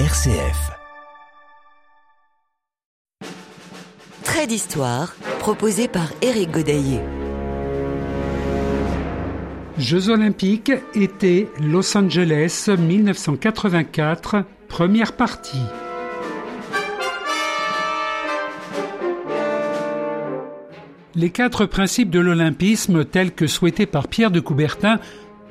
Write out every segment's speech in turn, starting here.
RCF. Trait d'histoire proposé par Éric Godaillé. Jeux olympiques, été Los Angeles 1984, première partie. Les quatre principes de l'olympisme tels que souhaités par Pierre de Coubertin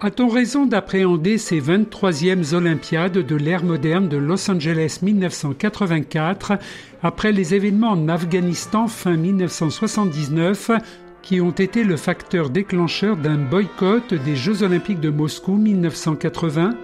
A-t-on raison d'appréhender ces 23e Olympiades de l'ère moderne de Los Angeles 1984 après les événements en Afghanistan fin 1979 qui ont été le facteur déclencheur d'un boycott des Jeux olympiques de Moscou 1980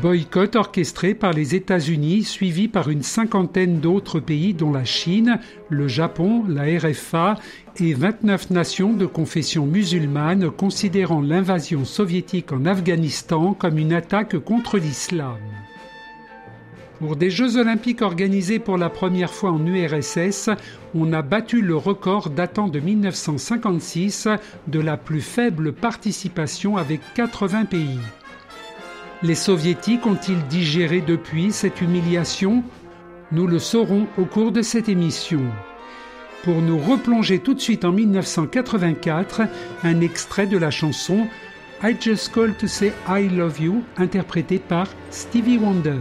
Boycott orchestré par les États-Unis, suivi par une cinquantaine d'autres pays dont la Chine, le Japon, la RFA et 29 nations de confession musulmane considérant l'invasion soviétique en Afghanistan comme une attaque contre l'islam. Pour des Jeux olympiques organisés pour la première fois en URSS, on a battu le record datant de 1956 de la plus faible participation avec 80 pays. Les soviétiques ont-ils digéré depuis cette humiliation? Nous le saurons au cours de cette émission. Pour nous replonger tout de suite en 1984, un extrait de la chanson I Just Call to Say I Love You, interprété par Stevie Wonder.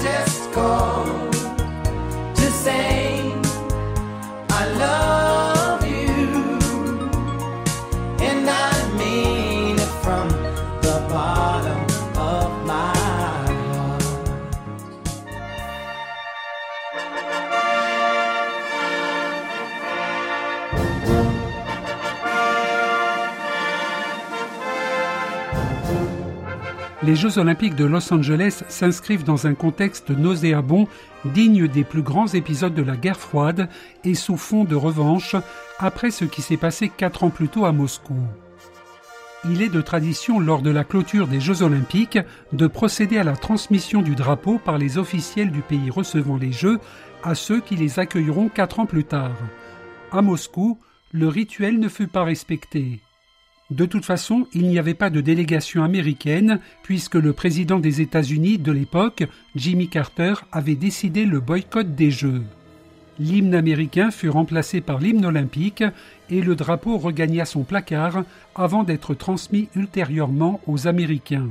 Just called Les Jeux olympiques de Los Angeles s'inscrivent dans un contexte nauséabond digne des plus grands épisodes de la guerre froide et sous fond de revanche après ce qui s'est passé quatre ans plus tôt à Moscou. Il est de tradition lors de la clôture des Jeux olympiques de procéder à la transmission du drapeau par les officiels du pays recevant les Jeux à ceux qui les accueilleront quatre ans plus tard. À Moscou, le rituel ne fut pas respecté. De toute façon, il n'y avait pas de délégation américaine puisque le président des États-Unis de l'époque, Jimmy Carter, avait décidé le boycott des Jeux. L'hymne américain fut remplacé par l'hymne olympique et le drapeau regagna son placard avant d'être transmis ultérieurement aux Américains.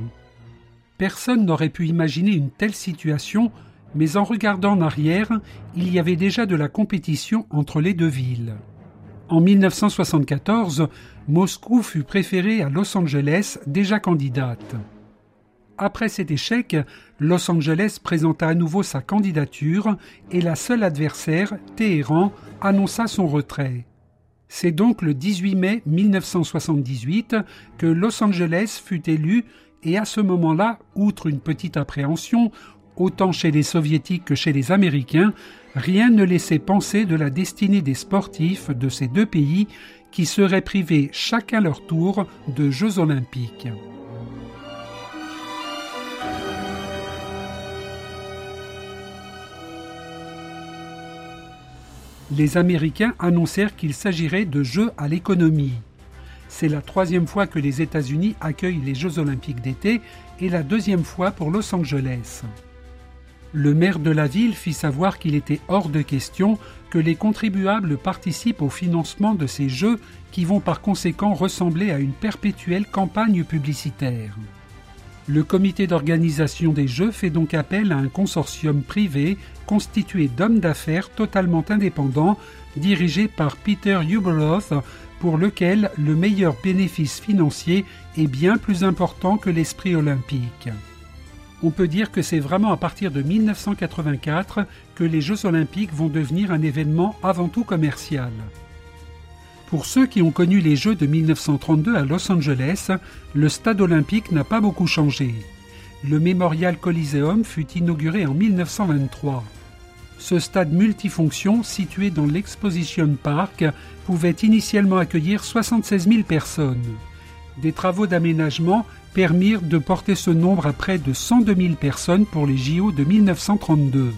Personne n'aurait pu imaginer une telle situation, mais en regardant en arrière, il y avait déjà de la compétition entre les deux villes. En 1974, Moscou fut préféré à Los Angeles, déjà candidate. Après cet échec, Los Angeles présenta à nouveau sa candidature et la seule adversaire, Téhéran, annonça son retrait. C'est donc le 18 mai 1978 que Los Angeles fut élu et à ce moment-là, outre une petite appréhension, autant chez les soviétiques que chez les américains, rien ne laissait penser de la destinée des sportifs de ces deux pays qui seraient privés chacun leur tour de Jeux olympiques. Les Américains annoncèrent qu'il s'agirait de Jeux à l'économie. C'est la troisième fois que les États-Unis accueillent les Jeux olympiques d'été et la deuxième fois pour Los Angeles. Le maire de la ville fit savoir qu'il était hors de question que les contribuables participent au financement de ces Jeux qui vont par conséquent ressembler à une perpétuelle campagne publicitaire. Le comité d'organisation des Jeux fait donc appel à un consortium privé constitué d'hommes d'affaires totalement indépendants, dirigé par Peter Hubeloth, pour lequel le meilleur bénéfice financier est bien plus important que l'esprit olympique. On peut dire que c'est vraiment à partir de 1984 que les Jeux olympiques vont devenir un événement avant tout commercial. Pour ceux qui ont connu les Jeux de 1932 à Los Angeles, le stade olympique n'a pas beaucoup changé. Le Memorial Coliseum fut inauguré en 1923. Ce stade multifonction, situé dans l'Exposition Park, pouvait initialement accueillir 76 000 personnes. Des travaux d'aménagement permirent de porter ce nombre à près de 102 000 personnes pour les JO de 1932.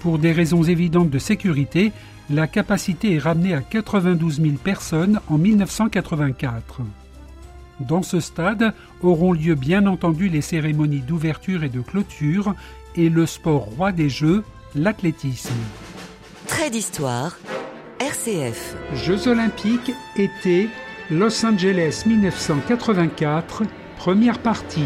Pour des raisons évidentes de sécurité, la capacité est ramenée à 92 000 personnes en 1984. Dans ce stade auront lieu bien entendu les cérémonies d'ouverture et de clôture et le sport roi des Jeux, l'athlétisme. Trait d'histoire, RCF. Jeux olympiques, été, Los Angeles 1984, première partie.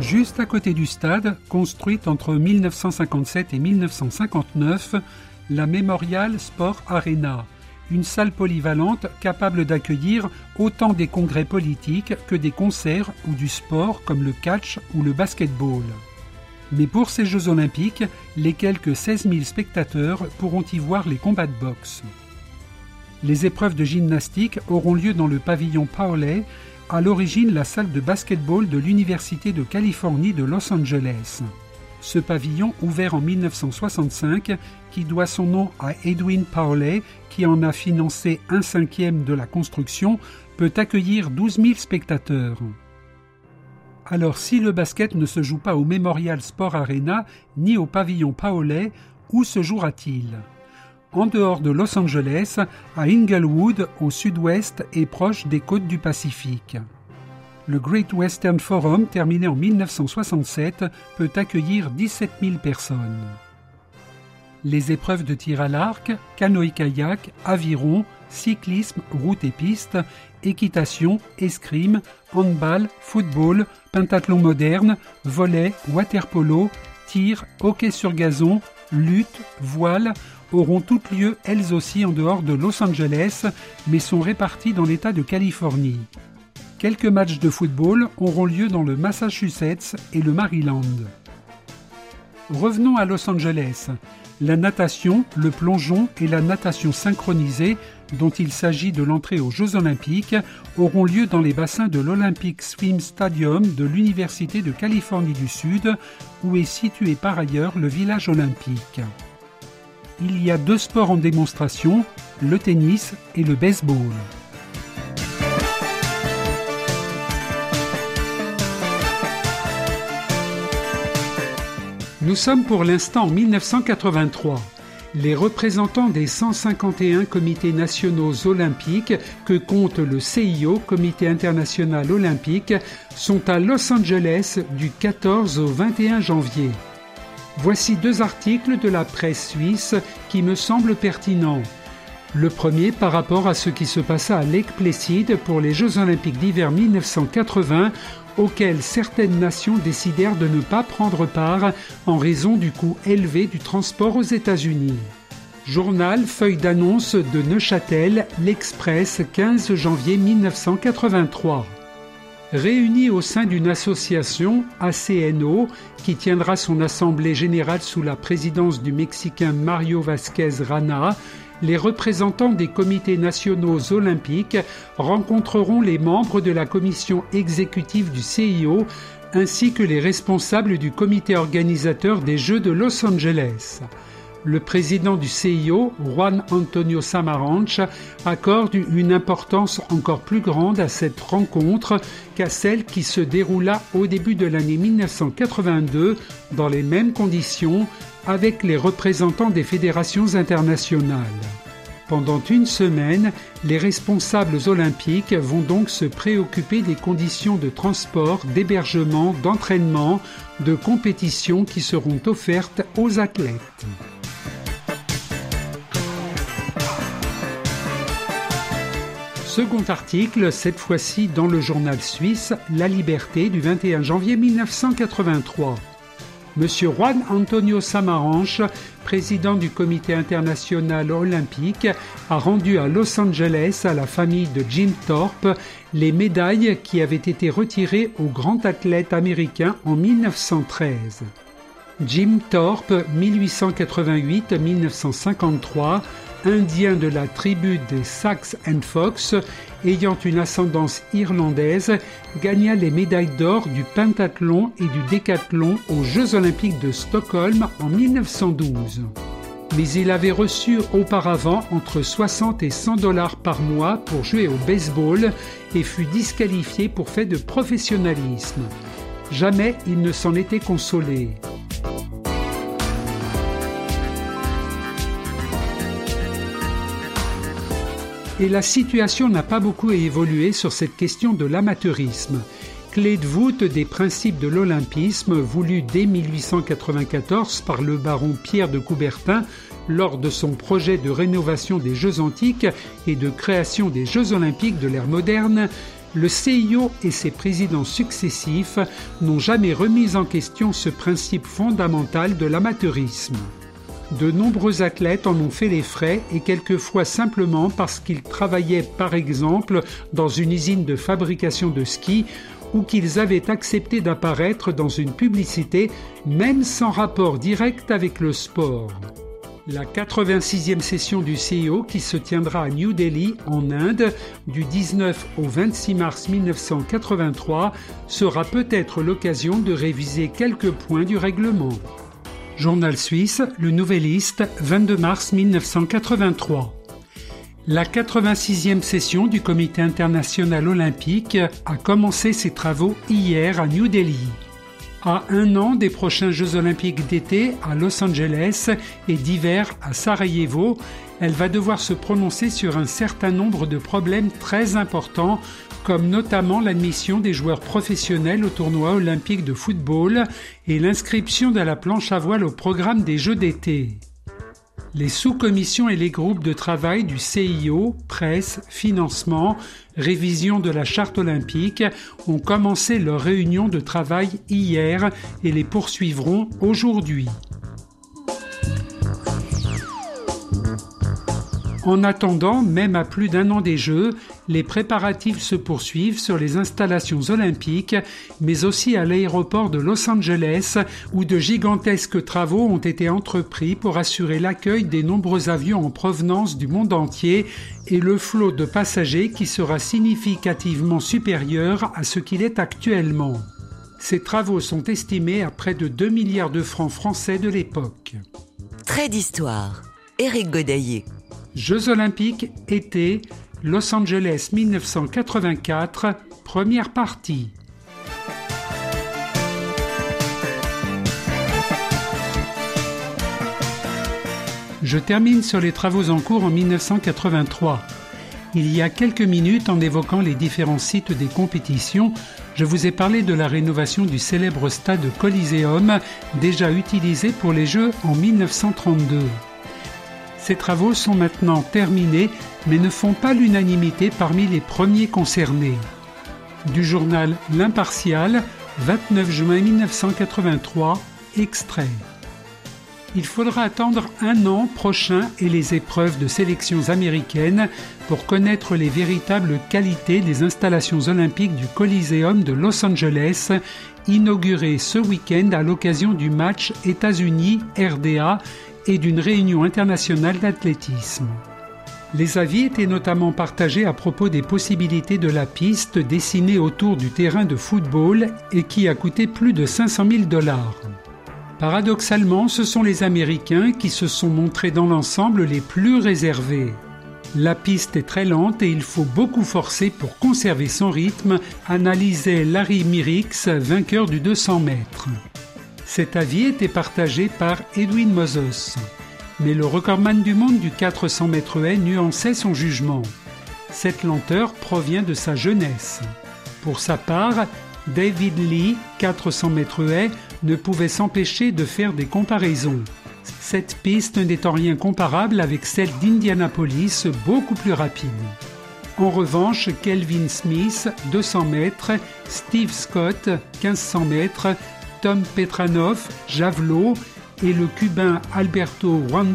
Juste à côté du stade, construite entre 1957 et 1959, la Memorial Sport Arena, une salle polyvalente capable d'accueillir autant des congrès politiques que des concerts ou du sport comme le catch ou le basketball. Mais pour ces Jeux olympiques, les quelques 16 000 spectateurs pourront y voir les combats de boxe. Les épreuves de gymnastique auront lieu dans le pavillon Pauley, à l'origine la salle de basketball de l'Université de Californie de Los Angeles. Ce pavillon, ouvert en 1965, qui doit son nom à Edwin Pauley, qui en a financé un cinquième de la construction, peut accueillir 12 000 spectateurs. Alors si le basket ne se joue pas au Memorial Sport Arena ni au pavillon Paolais, où se jouera-t-il? En dehors de Los Angeles, à Inglewood, au sud-ouest et proche des côtes du Pacifique. Le Great Western Forum, terminé en 1967, peut accueillir 17 000 personnes. Les épreuves de tir à l'arc, canoë-kayak, aviron, cyclisme, route et piste, équitation, escrime, handball, football, pentathlon moderne, volet, waterpolo, tir, hockey sur gazon, lutte, voile auront toutes lieu elles aussi en dehors de Los Angeles, mais sont réparties dans l'État de Californie. Quelques matchs de football auront lieu dans le Massachusetts et le Maryland. Revenons à Los Angeles. La natation, le plongeon et la natation synchronisée, dont il s'agit de l'entrée aux Jeux olympiques, auront lieu dans les bassins de l'Olympic Swim Stadium de l'Université de Californie du Sud, où est situé par ailleurs le village olympique. Il y a deux sports en démonstration, le tennis et le baseball. Nous sommes pour l'instant en 1983. Les représentants des 151 comités nationaux olympiques que compte le CIO, Comité international olympique, sont à Los Angeles du 14 au 21 janvier. Voici deux articles de la presse suisse qui me semblent pertinents. Le premier par rapport à ce qui se passa à Lake Placid pour les Jeux olympiques d'hiver 1980 auxquels certaines nations décidèrent de ne pas prendre part en raison du coût élevé du transport aux États-Unis. Journal Feuille d'annonce de Neuchâtel, l'Express, 15 janvier 1983. Réunis au sein d'une association, ACNO, qui tiendra son assemblée générale sous la présidence du Mexicain Mario Vasquez Rana, les représentants des comités nationaux olympiques rencontreront les membres de la commission exécutive du CIO ainsi que les responsables du comité organisateur des Jeux de Los Angeles. Le président du CIO, Juan Antonio Samaranch, accorde une importance encore plus grande à cette rencontre qu'à celle qui se déroula au début de l'année 1982 dans les mêmes conditions avec les représentants des fédérations internationales. Pendant une semaine, les responsables olympiques vont donc se préoccuper des conditions de transport, d'hébergement, d'entraînement, de compétition qui seront offertes aux athlètes. Second article, cette fois-ci dans le journal suisse La Liberté du 21 janvier 1983. Monsieur Juan Antonio Samaranch, président du Comité international olympique, a rendu à Los Angeles à la famille de Jim Thorpe les médailles qui avaient été retirées aux grands athlètes américains en 1913. Jim Thorpe, 1888-1953, indien de la tribu des Sax and Fox, ayant une ascendance irlandaise, gagna les médailles d'or du pentathlon et du décathlon aux Jeux olympiques de Stockholm en 1912. Mais il avait reçu auparavant entre 60 et 100 dollars par mois pour jouer au baseball et fut disqualifié pour fait de professionnalisme. Jamais il ne s'en était consolé. Et la situation n'a pas beaucoup évolué sur cette question de l'amateurisme. Clé de voûte des principes de l'olympisme voulu dès 1894 par le baron Pierre de Coubertin lors de son projet de rénovation des Jeux antiques et de création des Jeux olympiques de l'ère moderne, le CIO et ses présidents successifs n'ont jamais remis en question ce principe fondamental de l'amateurisme. De nombreux athlètes en ont fait les frais et quelquefois simplement parce qu'ils travaillaient par exemple dans une usine de fabrication de ski ou qu'ils avaient accepté d'apparaître dans une publicité même sans rapport direct avec le sport. La 86e session du CIO qui se tiendra à New Delhi en Inde du 19 au 26 mars 1983 sera peut-être l'occasion de réviser quelques points du règlement. Journal suisse, le Nouvelliste, 22 mars 1983. La 86e session du Comité international olympique a commencé ses travaux hier à New Delhi. À un an des prochains Jeux olympiques d'été à Los Angeles et d'hiver à Sarajevo, elle va devoir se prononcer sur un certain nombre de problèmes très importants comme notamment l'admission des joueurs professionnels au tournoi olympique de football et l'inscription de la planche à voile au programme des Jeux d'été. Les sous-commissions et les groupes de travail du CIO, presse, financement, révision de la charte olympique ont commencé leur réunion de travail hier et les poursuivront aujourd'hui. En attendant, même à plus d'un an des Jeux, les préparatifs se poursuivent sur les installations olympiques, mais aussi à l'aéroport de Los Angeles, où de gigantesques travaux ont été entrepris pour assurer l'accueil des nombreux avions en provenance du monde entier et le flot de passagers qui sera significativement supérieur à ce qu'il est actuellement. Ces travaux sont estimés à près de 2 milliards de francs français de l'époque. Trait d'histoire. Éric Godaillé. Jeux olympiques été Los Angeles 1984, première partie. Je termine sur les travaux en cours en 1983. Il y a quelques minutes, en évoquant les différents sites des compétitions, je vous ai parlé de la rénovation du célèbre stade Coliseum, déjà utilisé pour les Jeux en 1932. Ces travaux sont maintenant terminés, mais ne font pas l'unanimité parmi les premiers concernés. Du journal L'Impartial, 29 juin 1983, extrait. Il faudra attendre un an prochain et les épreuves de sélections américaines pour connaître les véritables qualités des installations olympiques du Coliseum de Los Angeles, inauguré ce week-end à l'occasion du match États-Unis-RDA et d'une réunion internationale d'athlétisme. Les avis étaient notamment partagés à propos des possibilités de la piste dessinée autour du terrain de football et qui a coûté plus de 500 000 dollars. Paradoxalement, ce sont les Américains qui se sont montrés dans l'ensemble les plus réservés. La piste est très lente et il faut beaucoup forcer pour conserver son rythme, analysait Larry Mirix, vainqueur du 200 mètres. Cet avis était partagé par Edwin Moses. Mais le recordman du monde du 400 mètres haies nuançait son jugement. Cette lenteur provient de sa jeunesse. Pour sa part, David Lee, 400 mètres haies, ne pouvait s'empêcher de faire des comparaisons. Cette piste n'est en rien comparable avec celle d'Indianapolis, beaucoup plus rapide. En revanche, Kelvin Smith, 200 mètres, Steve Scott, 1500 mètres, Tom Petranov, javelot, et le Cubain Alberto Juan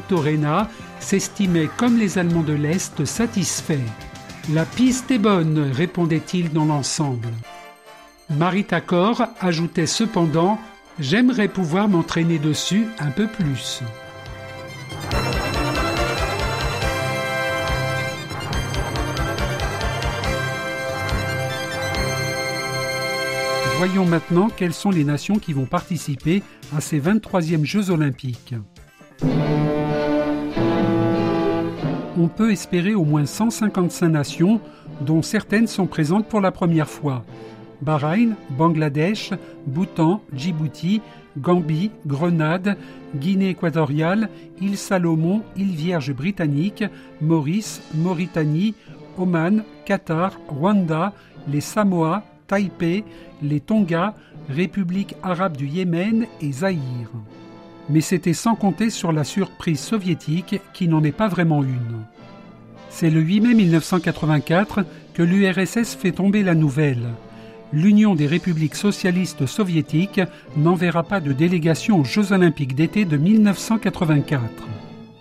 s'estimaient comme les Allemands de l'Est satisfaits. La piste est bonne, répondait-il dans l'ensemble. Marita Cor ajoutait cependant J'aimerais pouvoir m'entraîner dessus un peu plus. Voyons maintenant quelles sont les nations qui vont participer à ces 23e Jeux olympiques. On peut espérer au moins 155 nations, dont certaines sont présentes pour la première fois. Bahreïn, Bangladesh, Bhoutan, Djibouti, Gambie, Grenade, Guinée équatoriale, île Salomon, île Vierge britannique, Maurice, Mauritanie, Oman, Qatar, Rwanda, les Samoa, Taipei, les Tonga, République arabe du Yémen et Zaïre. Mais c'était sans compter sur la surprise soviétique qui n'en est pas vraiment une. C'est le 8 mai 1984 que l'URSS fait tomber la nouvelle. L'Union des républiques socialistes soviétiques n'enverra pas de délégation aux Jeux olympiques d'été de 1984.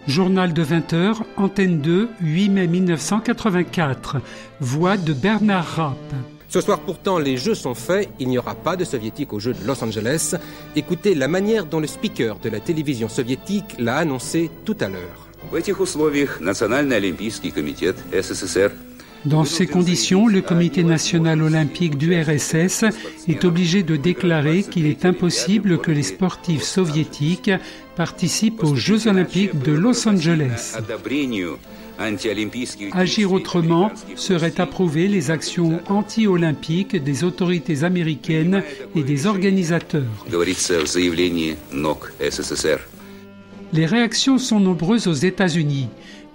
Journal de 20 h Antenne 2, 8 mai 1984. Voix de Bernard Rapp. Ce soir pourtant, les jeux sont faits, il n'y aura pas de soviétiques aux Jeux de Los Angeles. Écoutez la manière dont le speaker de la télévision soviétique l'a annoncé tout à l'heure. Dans ces conditions, le Comité national olympique du RSS est obligé de déclarer qu'il est impossible que les sportifs soviétiques participent aux Jeux olympiques de Los Angeles. Agir autrement serait approuver les actions anti-olympiques des autorités américaines et des organisateurs. Les réactions sont nombreuses aux États-Unis.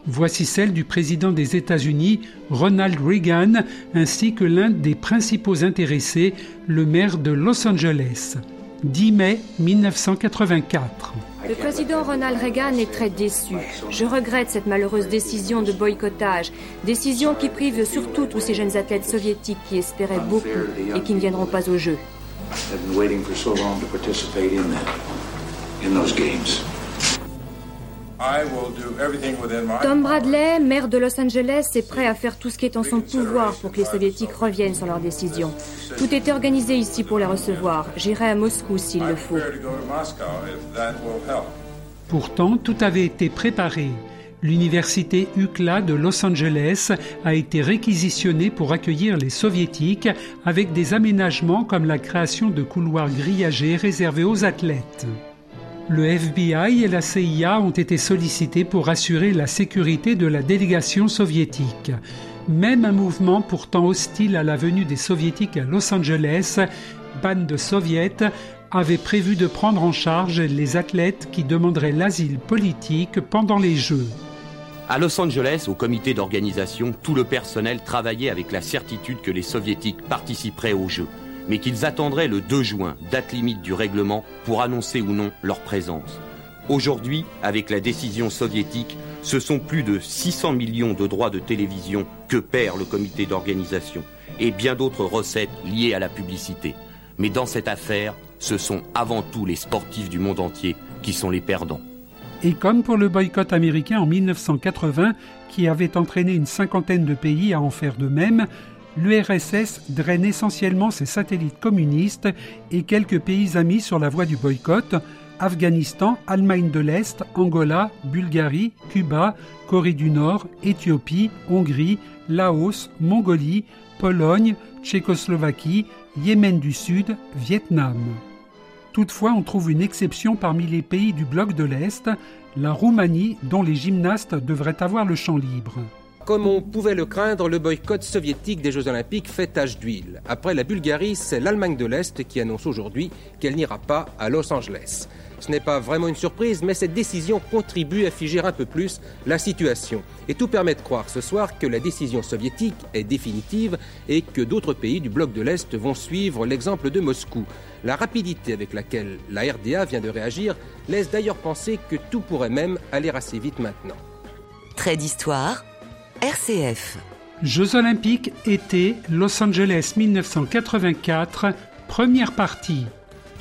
Voici celle du président des États-Unis, Ronald Reagan, ainsi que l'un des principaux intéressés, le maire de Los Angeles. 10 mai 1984. Le président Ronald Reagan est très déçu. Je regrette cette malheureuse décision de boycottage, décision qui prive surtout tous ces jeunes athlètes soviétiques qui espéraient beaucoup et qui ne viendront pas aux Jeux. Tom Bradley, maire de Los Angeles, est prêt à faire tout ce qui est en son pouvoir pour que les soviétiques reviennent sur leur décision. Tout est organisé ici pour les recevoir. J'irai à Moscou s'il le faut. Pourtant, tout avait été préparé. L'université UCLA de Los Angeles a été réquisitionnée pour accueillir les soviétiques avec des aménagements comme la création de couloirs grillagés réservés aux athlètes. Le FBI et la CIA ont été sollicités pour assurer la sécurité de la délégation soviétique. Même un mouvement pourtant hostile à la venue des soviétiques à Los Angeles, bande de soviets, avait prévu de prendre en charge les athlètes qui demanderaient l'asile politique pendant les Jeux. À Los Angeles, au comité d'organisation, tout le personnel travaillait avec la certitude que les soviétiques participeraient aux Jeux mais qu'ils attendraient le 2 juin, date limite du règlement, pour annoncer ou non leur présence. Aujourd'hui, avec la décision soviétique, ce sont plus de 600 millions de droits de télévision que perd le comité d'organisation et bien d'autres recettes liées à la publicité. Mais dans cette affaire, ce sont avant tout les sportifs du monde entier qui sont les perdants. Et comme pour le boycott américain en 1980, qui avait entraîné une cinquantaine de pays à en faire de même, l'URSS draine essentiellement ses satellites communistes et quelques pays amis sur la voie du boycott, Afghanistan, Allemagne de l'Est, Angola, Bulgarie, Cuba, Corée du Nord, Éthiopie, Hongrie, Laos, Mongolie, Pologne, Tchécoslovaquie, Yémen du Sud, Vietnam. Toutefois, on trouve une exception parmi les pays du bloc de l'Est, la Roumanie, dont les gymnastes devraient avoir le champ libre. Comme on pouvait le craindre, le boycott soviétique des Jeux Olympiques fait tache d'huile. Après la Bulgarie, c'est l'Allemagne de l'Est qui annonce aujourd'hui qu'elle n'ira pas à Los Angeles. Ce n'est pas vraiment une surprise, mais cette décision contribue à figer un peu plus la situation. Et tout permet de croire ce soir que la décision soviétique est définitive et que d'autres pays du bloc de l'Est vont suivre l'exemple de Moscou. La rapidité avec laquelle la RDA vient de réagir laisse d'ailleurs penser que tout pourrait même aller assez vite maintenant. Trait d'histoire, RCF. Jeux olympiques été Los Angeles 1984, première partie.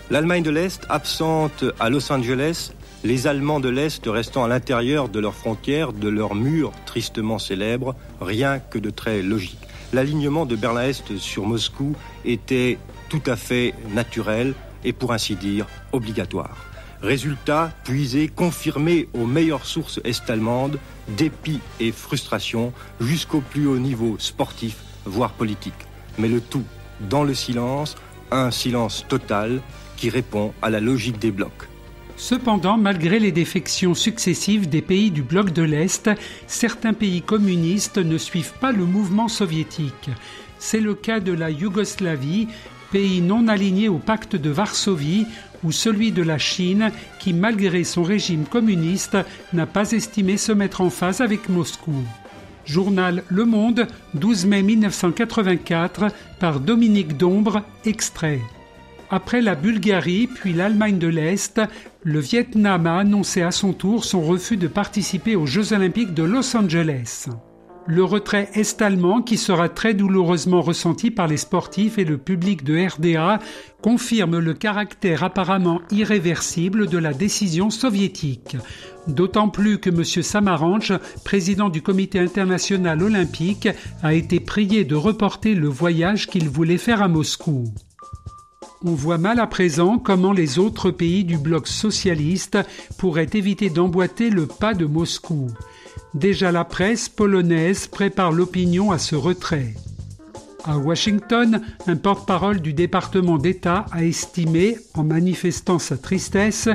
L'Allemagne de l'Est absente à Los Angeles, les Allemands de l'Est restant à l'intérieur de leurs frontières, de leurs murs tristement célèbres, rien que de très logique. L'alignement de Berlin-Est sur Moscou était tout à fait naturel et pour ainsi dire obligatoire. Résultat puisé, confirmé aux meilleures sources est-allemandes, dépit et frustration jusqu'au plus haut niveau sportif, voire politique. Mais le tout dans le silence, un silence total qui répond à la logique des blocs. Cependant, malgré les défections successives des pays du bloc de l'Est, certains pays communistes ne suivent pas le mouvement soviétique. C'est le cas de la Yougoslavie, pays non aligné au pacte de Varsovie, ou celui de la Chine, qui, malgré son régime communiste, n'a pas estimé se mettre en phase avec Moscou. Journal Le Monde, 12 mai 1984, par Dominique Dombre, extrait. Après la Bulgarie puis l'Allemagne de l'Est, le Vietnam a annoncé à son tour son refus de participer aux Jeux olympiques de Los Angeles. Le retrait est-allemand, qui sera très douloureusement ressenti par les sportifs et le public de RDA, confirme le caractère apparemment irréversible de la décision soviétique. D'autant plus que M. Samaranch, président du Comité international olympique, a été prié de reporter le voyage qu'il voulait faire à Moscou. On voit mal à présent comment les autres pays du bloc socialiste pourraient éviter d'emboîter le pas de Moscou. Déjà la presse polonaise prépare l'opinion à ce retrait. À Washington, un porte-parole du département d'État a estimé, en manifestant sa tristesse,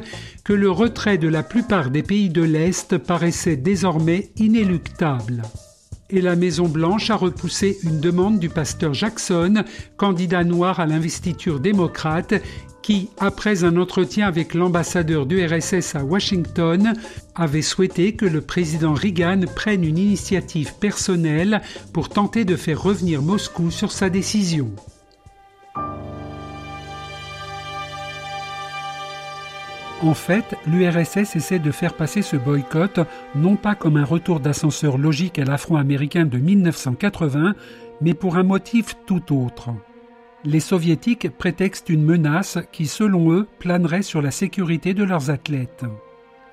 que le retrait de la plupart des pays de l'Est paraissait désormais inéluctable et la Maison-Blanche a repoussé une demande du pasteur Jackson, candidat noir à l'investiture démocrate, qui, après un entretien avec l'ambassadeur du RSS à Washington, avait souhaité que le président Reagan prenne une initiative personnelle pour tenter de faire revenir Moscou sur sa décision. En fait, l'URSS essaie de faire passer ce boycott non pas comme un retour d'ascenseur logique à l'affront américain de 1980, mais pour un motif tout autre. Les soviétiques prétextent une menace qui, selon eux, planerait sur la sécurité de leurs athlètes.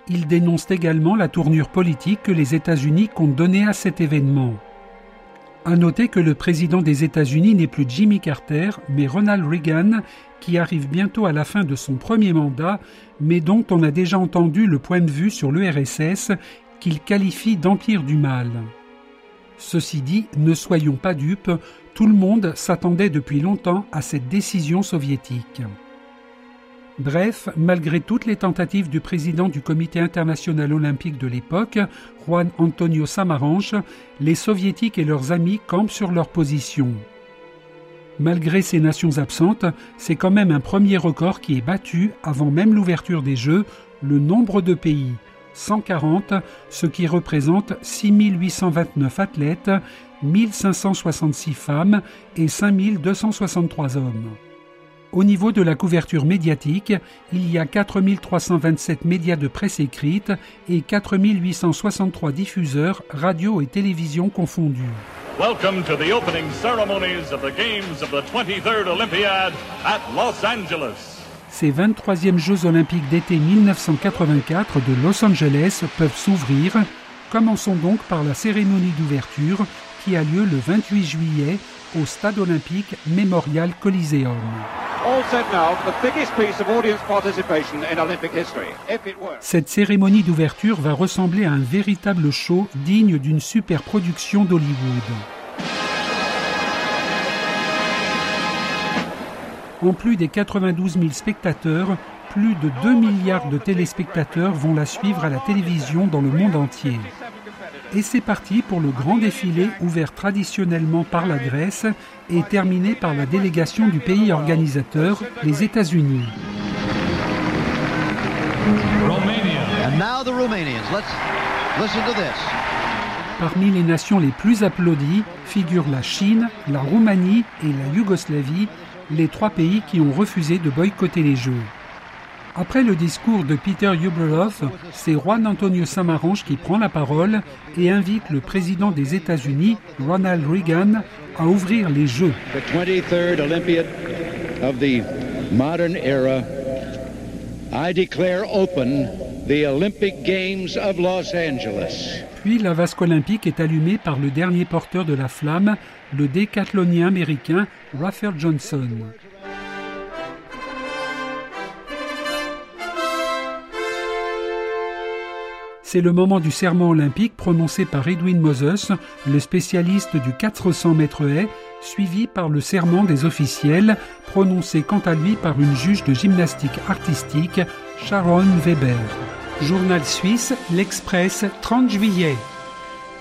Ils dénoncent également la tournure politique que les États-Unis comptent donner à cet événement. À noter que le président des États-Unis n'est plus Jimmy Carter, mais Ronald Reagan, qui arrive bientôt à la fin de son premier mandat, mais dont on a déjà entendu le point de vue sur l'URSS qu'il qualifie d'empire du mal. Ceci dit, ne soyons pas dupes, tout le monde s'attendait depuis longtemps à cette décision soviétique. Bref, malgré toutes les tentatives du président du Comité international olympique de l'époque, Juan Antonio Samaranch, les soviétiques et leurs amis campent sur leur position. Malgré ces nations absentes, c'est quand même un premier record qui est battu avant même l'ouverture des Jeux, le nombre de pays. 140, ce qui représente 6829 athlètes, 1566 femmes et 5263 hommes. Au niveau de la couverture médiatique, il y a 4327 médias de presse écrite et 4863 diffuseurs, radio et télévision confondus. Welcome to the opening ceremonies of the Games of the 23rd Olympiad at Los Angeles. Ces 23e Jeux olympiques d'été 1984 de Los Angeles peuvent s'ouvrir. Commençons donc par la cérémonie d'ouverture qui a lieu le 28 juillet au stade olympique Memorial Coliseum. Cette cérémonie d'ouverture va ressembler à un véritable show digne d'une superproduction d'Hollywood. En plus des 92 000 spectateurs, plus de 2 milliards de téléspectateurs vont la suivre à la télévision dans le monde entier. Et c'est parti pour le grand défilé ouvert traditionnellement par la Grèce et terminé par la délégation du pays organisateur, les États-Unis. Parmi les nations les plus applaudies figurent la Chine, la Roumanie et la Yougoslavie, les trois pays qui ont refusé de boycotter les Jeux. Après le discours de Peter Uberhoff, c'est Juan Antonio Samaranch qui prend la parole et invite le président des États-Unis, Ronald Reagan, à ouvrir les Jeux. Puis la vasque olympique est allumée par le dernier porteur de la flamme, le décathlonien américain Raphael Johnson. C'est le moment du serment olympique prononcé par Edwin Moses, le spécialiste du 400 mètres haies, suivi par le serment des officiels, prononcé quant à lui par une juge de gymnastique artistique, Sharon Weber. Journal suisse, l'Express, 30 juillet.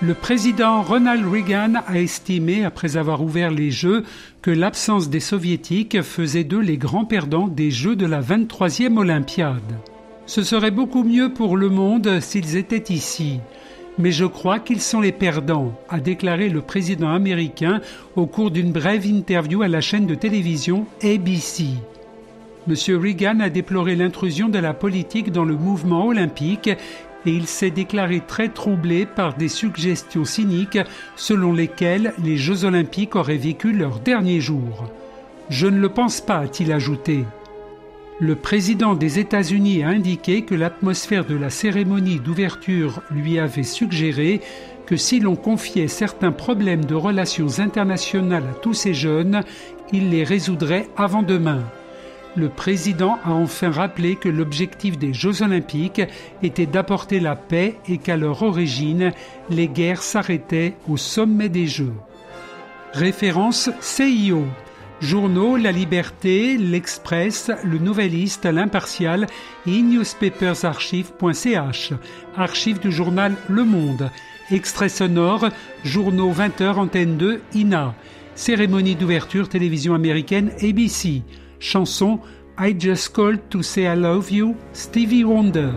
Le président Ronald Reagan a estimé, après avoir ouvert les Jeux, que l'absence des soviétiques faisait d'eux les grands perdants des Jeux de la 23e Olympiade. Ce serait beaucoup mieux pour le monde s'ils étaient ici. Mais je crois qu'ils sont les perdants, a déclaré le président américain au cours d'une brève interview à la chaîne de télévision ABC. M. Reagan a déploré l'intrusion de la politique dans le mouvement olympique et il s'est déclaré très troublé par des suggestions cyniques selon lesquelles les Jeux olympiques auraient vécu leur dernier jour. Je ne le pense pas, a-t-il ajouté. Le président des États-Unis a indiqué que l'atmosphère de la cérémonie d'ouverture lui avait suggéré que si l'on confiait certains problèmes de relations internationales à tous ces jeunes, il les résoudrait avant demain. Le président a enfin rappelé que l'objectif des Jeux olympiques était d'apporter la paix et qu'à leur origine, les guerres s'arrêtaient au sommet des Jeux. Référence CIO Journaux La Liberté, L'Express, Le Nouvelliste, L'Impartial et newspapersarchive.ch. Archives du journal Le Monde. Extrait sonore, journaux 20h, antenne 2, INA. Cérémonie d'ouverture télévision américaine ABC. Chanson I Just Called to Say I Love You, Stevie Wonder.